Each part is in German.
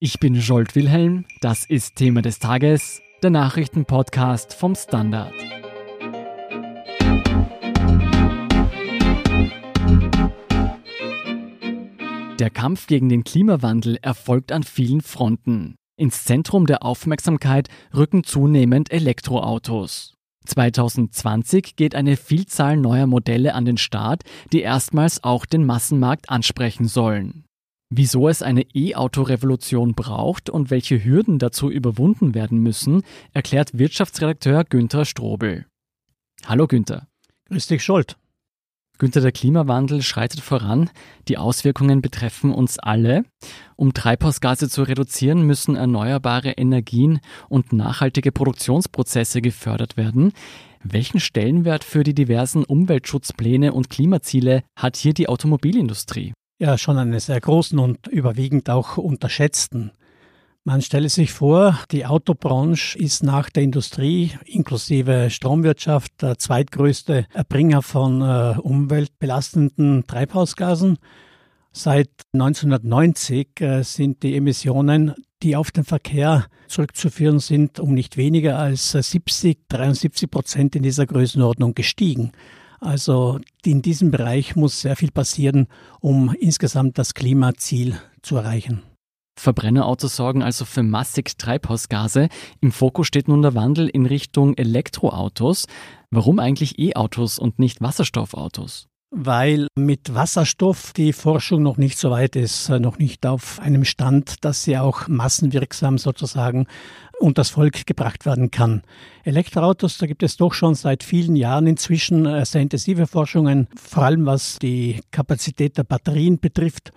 Ich bin Jolt Wilhelm, das ist Thema des Tages, der Nachrichtenpodcast vom Standard. Der Kampf gegen den Klimawandel erfolgt an vielen Fronten. Ins Zentrum der Aufmerksamkeit rücken zunehmend Elektroautos. 2020 geht eine Vielzahl neuer Modelle an den Start, die erstmals auch den Massenmarkt ansprechen sollen. Wieso es eine E-Auto-Revolution braucht und welche Hürden dazu überwunden werden müssen, erklärt Wirtschaftsredakteur Günther Strobel. Hallo Günther. Grüß dich, Scholt. Günther, der Klimawandel schreitet voran. Die Auswirkungen betreffen uns alle. Um Treibhausgase zu reduzieren, müssen erneuerbare Energien und nachhaltige Produktionsprozesse gefördert werden. Welchen Stellenwert für die diversen Umweltschutzpläne und Klimaziele hat hier die Automobilindustrie? Ja, schon einen sehr großen und überwiegend auch unterschätzten. Man stelle sich vor, die Autobranche ist nach der Industrie inklusive Stromwirtschaft der zweitgrößte Erbringer von äh, umweltbelastenden Treibhausgasen. Seit 1990 äh, sind die Emissionen, die auf den Verkehr zurückzuführen sind, um nicht weniger als 70, 73 Prozent in dieser Größenordnung gestiegen. Also in diesem Bereich muss sehr viel passieren, um insgesamt das Klimaziel zu erreichen. Verbrennerautos sorgen also für massig Treibhausgase. Im Fokus steht nun der Wandel in Richtung Elektroautos. Warum eigentlich E-Autos und nicht Wasserstoffautos? Weil mit Wasserstoff die Forschung noch nicht so weit ist, äh, noch nicht auf einem Stand, dass sie auch massenwirksam sozusagen und das Volk gebracht werden kann. Elektroautos, da gibt es doch schon seit vielen Jahren inzwischen äh, sehr intensive Forschungen, vor allem was die Kapazität der Batterien betrifft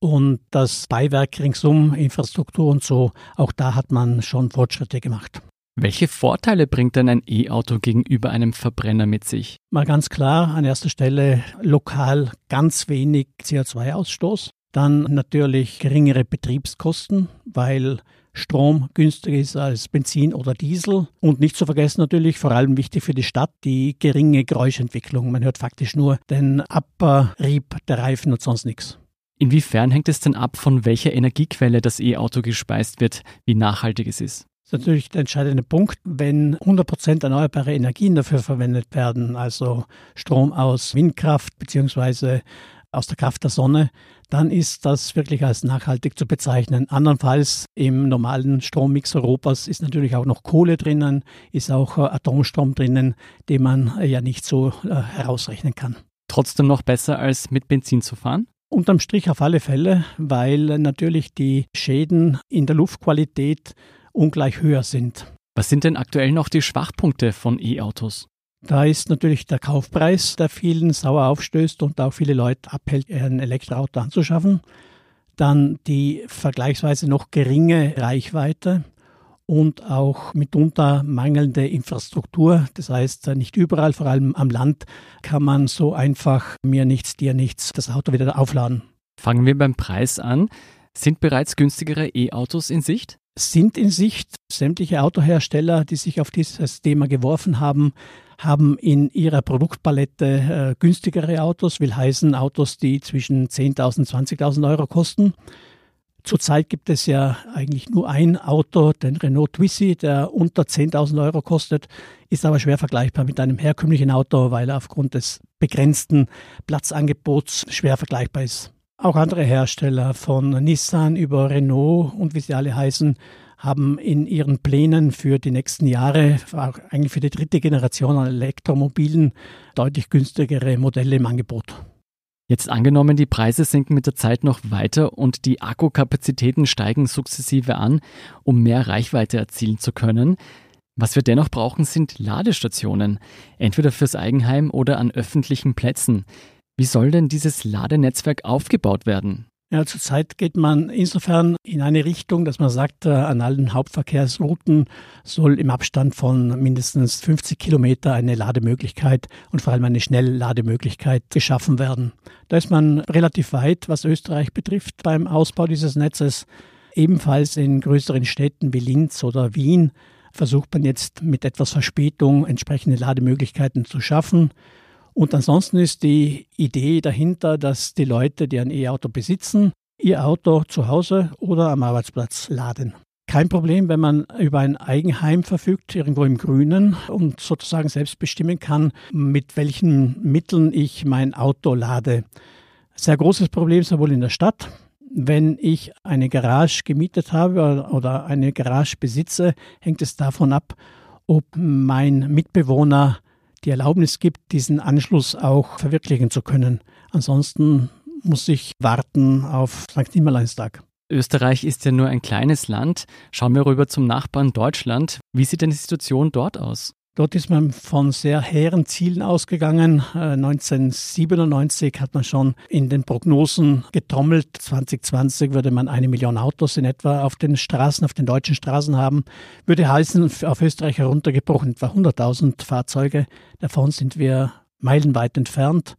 und das Beiwerk ringsum, Infrastruktur und so, auch da hat man schon Fortschritte gemacht. Welche Vorteile bringt denn ein E-Auto gegenüber einem Verbrenner mit sich? Mal ganz klar, an erster Stelle lokal ganz wenig CO2-Ausstoß. Dann natürlich geringere Betriebskosten, weil Strom günstiger ist als Benzin oder Diesel. Und nicht zu vergessen natürlich, vor allem wichtig für die Stadt, die geringe Geräuschentwicklung. Man hört faktisch nur den Abrieb der Reifen und sonst nichts. Inwiefern hängt es denn ab, von welcher Energiequelle das E-Auto gespeist wird, wie nachhaltig es ist? Natürlich der entscheidende Punkt, wenn 100% erneuerbare Energien dafür verwendet werden, also Strom aus Windkraft bzw. aus der Kraft der Sonne, dann ist das wirklich als nachhaltig zu bezeichnen. Andernfalls im normalen Strommix Europas ist natürlich auch noch Kohle drinnen, ist auch Atomstrom drinnen, den man ja nicht so äh, herausrechnen kann. Trotzdem noch besser als mit Benzin zu fahren? Unterm Strich auf alle Fälle, weil natürlich die Schäden in der Luftqualität ungleich höher sind. Was sind denn aktuell noch die Schwachpunkte von E-Autos? Da ist natürlich der Kaufpreis, der vielen sauer aufstößt und auch viele Leute abhält, ein Elektroauto anzuschaffen. Dann die vergleichsweise noch geringe Reichweite und auch mitunter mangelnde Infrastruktur. Das heißt, nicht überall, vor allem am Land, kann man so einfach mir nichts, dir nichts das Auto wieder aufladen. Fangen wir beim Preis an. Sind bereits günstigere E-Autos in Sicht? Sind in Sicht. Sämtliche Autohersteller, die sich auf dieses Thema geworfen haben, haben in ihrer Produktpalette äh, günstigere Autos, will heißen Autos, die zwischen 10.000 und 20.000 Euro kosten. Zurzeit gibt es ja eigentlich nur ein Auto, den Renault Twizy, der unter 10.000 Euro kostet, ist aber schwer vergleichbar mit einem herkömmlichen Auto, weil er aufgrund des begrenzten Platzangebots schwer vergleichbar ist. Auch andere Hersteller von Nissan über Renault und wie sie alle heißen, haben in ihren Plänen für die nächsten Jahre, auch eigentlich für die dritte Generation an Elektromobilen, deutlich günstigere Modelle im Angebot. Jetzt angenommen, die Preise sinken mit der Zeit noch weiter und die Akkukapazitäten steigen sukzessive an, um mehr Reichweite erzielen zu können. Was wir dennoch brauchen, sind Ladestationen, entweder fürs Eigenheim oder an öffentlichen Plätzen. Wie soll denn dieses Ladenetzwerk aufgebaut werden? Ja, zurzeit geht man insofern in eine Richtung, dass man sagt, äh, an allen Hauptverkehrsrouten soll im Abstand von mindestens 50 Kilometer eine Lademöglichkeit und vor allem eine Schnelllademöglichkeit geschaffen werden. Da ist man relativ weit, was Österreich betrifft, beim Ausbau dieses Netzes. Ebenfalls in größeren Städten wie Linz oder Wien versucht man jetzt mit etwas Verspätung entsprechende Lademöglichkeiten zu schaffen. Und ansonsten ist die Idee dahinter, dass die Leute, die ein E-Auto besitzen, ihr Auto zu Hause oder am Arbeitsplatz laden. Kein Problem, wenn man über ein Eigenheim verfügt, irgendwo im Grünen und sozusagen selbst bestimmen kann, mit welchen Mitteln ich mein Auto lade. Sehr großes Problem sowohl in der Stadt, wenn ich eine Garage gemietet habe oder eine Garage besitze, hängt es davon ab, ob mein Mitbewohner die Erlaubnis gibt, diesen Anschluss auch verwirklichen zu können. Ansonsten muss ich warten auf St. Nimmerleinstag. Österreich ist ja nur ein kleines Land. Schauen wir rüber zum Nachbarn Deutschland. Wie sieht denn die Situation dort aus? Dort ist man von sehr hehren Zielen ausgegangen. 1997 äh, hat man schon in den Prognosen getrommelt. 2020 würde man eine Million Autos in etwa auf den Straßen, auf den deutschen Straßen haben. Würde heißen, auf Österreich heruntergebrochen etwa 100.000 Fahrzeuge. Davon sind wir meilenweit entfernt.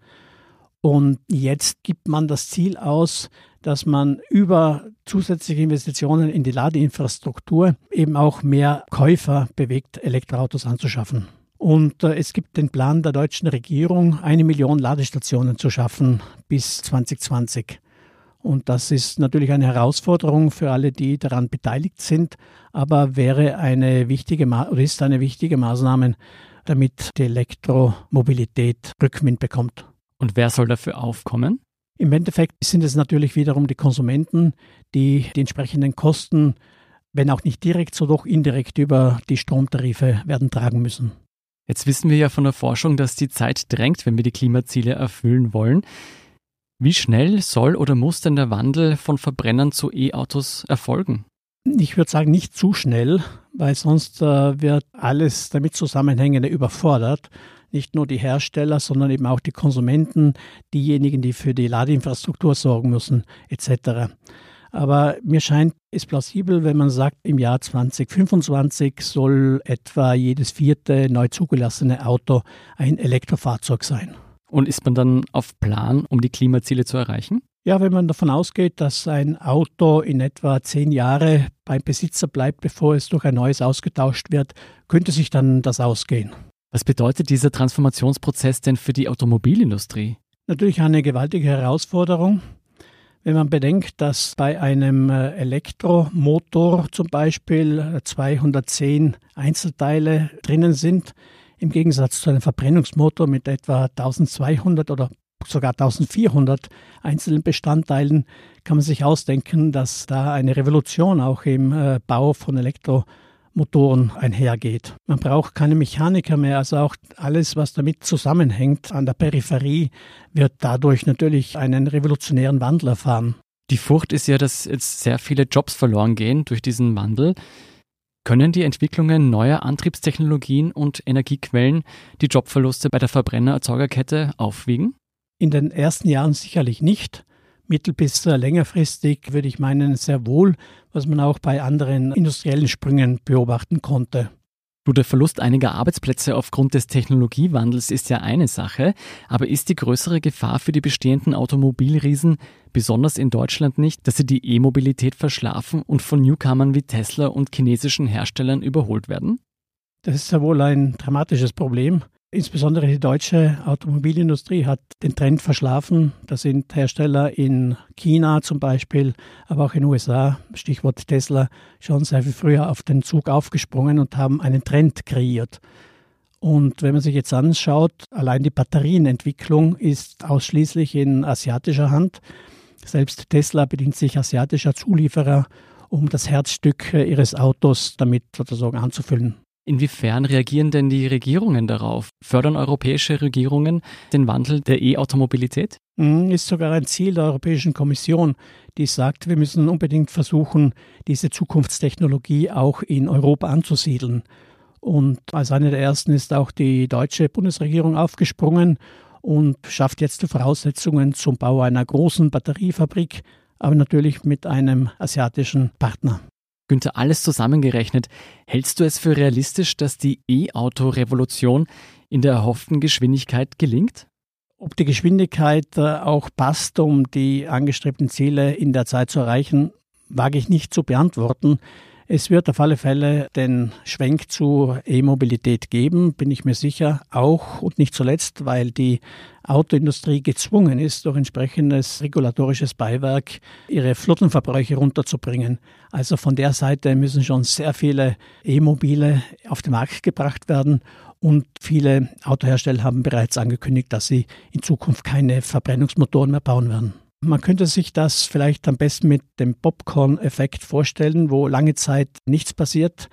Und jetzt gibt man das Ziel aus, dass man über zusätzliche Investitionen in die Ladeinfrastruktur eben auch mehr Käufer bewegt, Elektroautos anzuschaffen. Und äh, es gibt den Plan der deutschen Regierung, eine Million Ladestationen zu schaffen bis 2020. Und das ist natürlich eine Herausforderung für alle, die daran beteiligt sind, aber wäre eine wichtige ist eine wichtige Maßnahme, damit die Elektromobilität Rückwind bekommt. Und wer soll dafür aufkommen? Im Endeffekt sind es natürlich wiederum die Konsumenten, die die entsprechenden Kosten, wenn auch nicht direkt, so doch indirekt über die Stromtarife werden tragen müssen. Jetzt wissen wir ja von der Forschung, dass die Zeit drängt, wenn wir die Klimaziele erfüllen wollen. Wie schnell soll oder muss denn der Wandel von Verbrennern zu E-Autos erfolgen? Ich würde sagen, nicht zu schnell, weil sonst äh, wird alles damit Zusammenhängende überfordert nicht nur die Hersteller, sondern eben auch die Konsumenten, diejenigen, die für die Ladeinfrastruktur sorgen müssen, etc. Aber mir scheint es plausibel, wenn man sagt, im Jahr 2025 soll etwa jedes vierte neu zugelassene Auto ein Elektrofahrzeug sein. Und ist man dann auf Plan, um die Klimaziele zu erreichen? Ja, wenn man davon ausgeht, dass ein Auto in etwa zehn Jahre beim Besitzer bleibt, bevor es durch ein neues ausgetauscht wird, könnte sich dann das ausgehen. Was bedeutet dieser Transformationsprozess denn für die Automobilindustrie? Natürlich eine gewaltige Herausforderung. Wenn man bedenkt, dass bei einem äh, Elektromotor zum Beispiel 210 äh, Einzelteile drinnen sind, im Gegensatz zu einem Verbrennungsmotor mit etwa 1200 oder sogar 1400 einzelnen Bestandteilen, kann man sich ausdenken, dass da eine Revolution auch im äh, Bau von Elektromotoren Motoren einhergeht. Man braucht keine Mechaniker mehr, also auch alles, was damit zusammenhängt an der Peripherie, wird dadurch natürlich einen revolutionären Wandel erfahren. Die Furcht ist ja, dass jetzt sehr viele Jobs verloren gehen durch diesen Wandel. Können die Entwicklungen neuer Antriebstechnologien und Energiequellen die Jobverluste bei der Verbrennererzeugerkette aufwiegen? In den ersten Jahren sicherlich nicht mittel- bis längerfristig würde ich meinen, sehr wohl, was man auch bei anderen industriellen Sprüngen beobachten konnte. Du, der Verlust einiger Arbeitsplätze aufgrund des Technologiewandels ist ja eine Sache, aber ist die größere Gefahr für die bestehenden Automobilriesen, besonders in Deutschland nicht, dass sie die E-Mobilität verschlafen und von Newcomern wie Tesla und chinesischen Herstellern überholt werden? Das ist ja wohl ein dramatisches Problem. Insbesondere die deutsche Automobilindustrie hat den Trend verschlafen. Da sind Hersteller in China zum Beispiel, aber auch in den USA, Stichwort Tesla, schon sehr viel früher auf den Zug aufgesprungen und haben einen Trend kreiert. Und wenn man sich jetzt anschaut, allein die Batterienentwicklung ist ausschließlich in asiatischer Hand. Selbst Tesla bedient sich asiatischer Zulieferer, um das Herzstück ihres Autos damit sozusagen anzufüllen. Inwiefern reagieren denn die Regierungen darauf? Fördern europäische Regierungen den Wandel der E-Automobilität? Mhm, ist sogar ein Ziel der Europäischen Kommission, die sagt, wir müssen unbedingt versuchen, diese Zukunftstechnologie auch in Europa anzusiedeln. Und als eine der ersten ist auch die deutsche Bundesregierung aufgesprungen und schafft jetzt die Voraussetzungen zum Bau einer großen Batteriefabrik, aber natürlich mit einem asiatischen Partner. Günther, alles zusammengerechnet, hältst du es für realistisch, dass die E-Auto-Revolution in der erhofften Geschwindigkeit gelingt? Ob die Geschwindigkeit äh, auch passt, um die angestrebten Ziele in der Zeit zu erreichen, wage ich nicht zu beantworten. Es wird auf alle Fälle den Schwenk zu E-Mobilität geben, bin ich mir sicher, auch und nicht zuletzt, weil die Autoindustrie gezwungen ist, durch entsprechendes regulatorisches Beiwerk ihre Flottenverbräuche runterzubringen. Also von der Seite müssen schon sehr viele E-Mobile auf den Markt gebracht werden und viele Autohersteller haben bereits angekündigt, dass sie in Zukunft keine Verbrennungsmotoren mehr bauen werden. Man könnte sich das vielleicht am besten mit dem Popcorn-Effekt vorstellen, wo lange Zeit nichts passiert,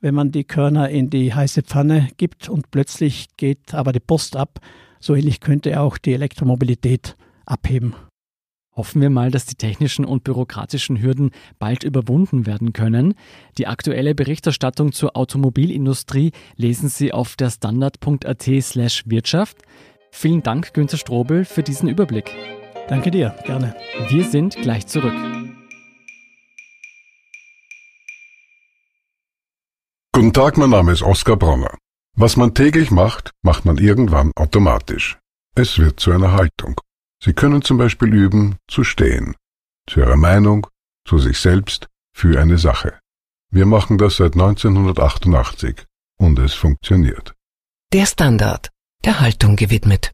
wenn man die Körner in die heiße Pfanne gibt und plötzlich geht aber die Post ab. So ähnlich könnte auch die Elektromobilität abheben. Hoffen wir mal, dass die technischen und bürokratischen Hürden bald überwunden werden können. Die aktuelle Berichterstattung zur Automobilindustrie lesen Sie auf der standard.at slash Wirtschaft. Vielen Dank, Günter Strobel, für diesen Überblick. Danke dir, gerne. Wir sind gleich zurück. Guten Tag, mein Name ist Oskar Bronner. Was man täglich macht, macht man irgendwann automatisch. Es wird zu einer Haltung. Sie können zum Beispiel üben, zu stehen. Zu Ihrer Meinung, zu sich selbst, für eine Sache. Wir machen das seit 1988 und es funktioniert. Der Standard, der Haltung gewidmet.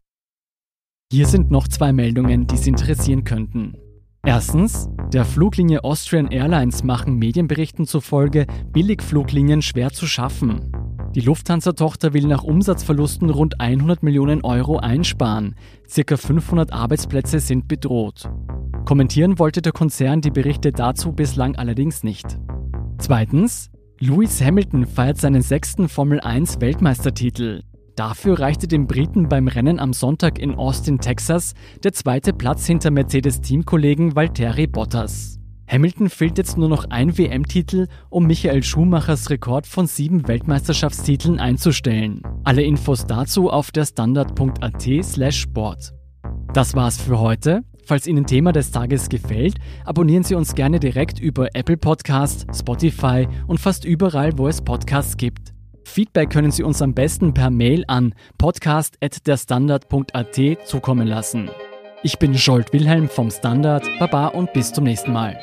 Hier sind noch zwei Meldungen, die Sie interessieren könnten. Erstens, der Fluglinie Austrian Airlines machen Medienberichten zufolge Billigfluglinien schwer zu schaffen. Die Lufthansa-Tochter will nach Umsatzverlusten rund 100 Millionen Euro einsparen. Circa 500 Arbeitsplätze sind bedroht. Kommentieren wollte der Konzern die Berichte dazu bislang allerdings nicht. Zweitens, Lewis Hamilton feiert seinen sechsten Formel 1 Weltmeistertitel. Dafür reichte dem Briten beim Rennen am Sonntag in Austin, Texas, der zweite Platz hinter Mercedes-Teamkollegen Valtteri Bottas. Hamilton fehlt jetzt nur noch ein WM-Titel, um Michael Schumachers Rekord von sieben Weltmeisterschaftstiteln einzustellen. Alle Infos dazu auf der standard.at/slash sport. Das war's für heute. Falls Ihnen Thema des Tages gefällt, abonnieren Sie uns gerne direkt über Apple Podcast, Spotify und fast überall, wo es Podcasts gibt. Feedback können Sie uns am besten per Mail an podcast.derstandard.at zukommen lassen. Ich bin Scholt Wilhelm vom Standard. Baba und bis zum nächsten Mal.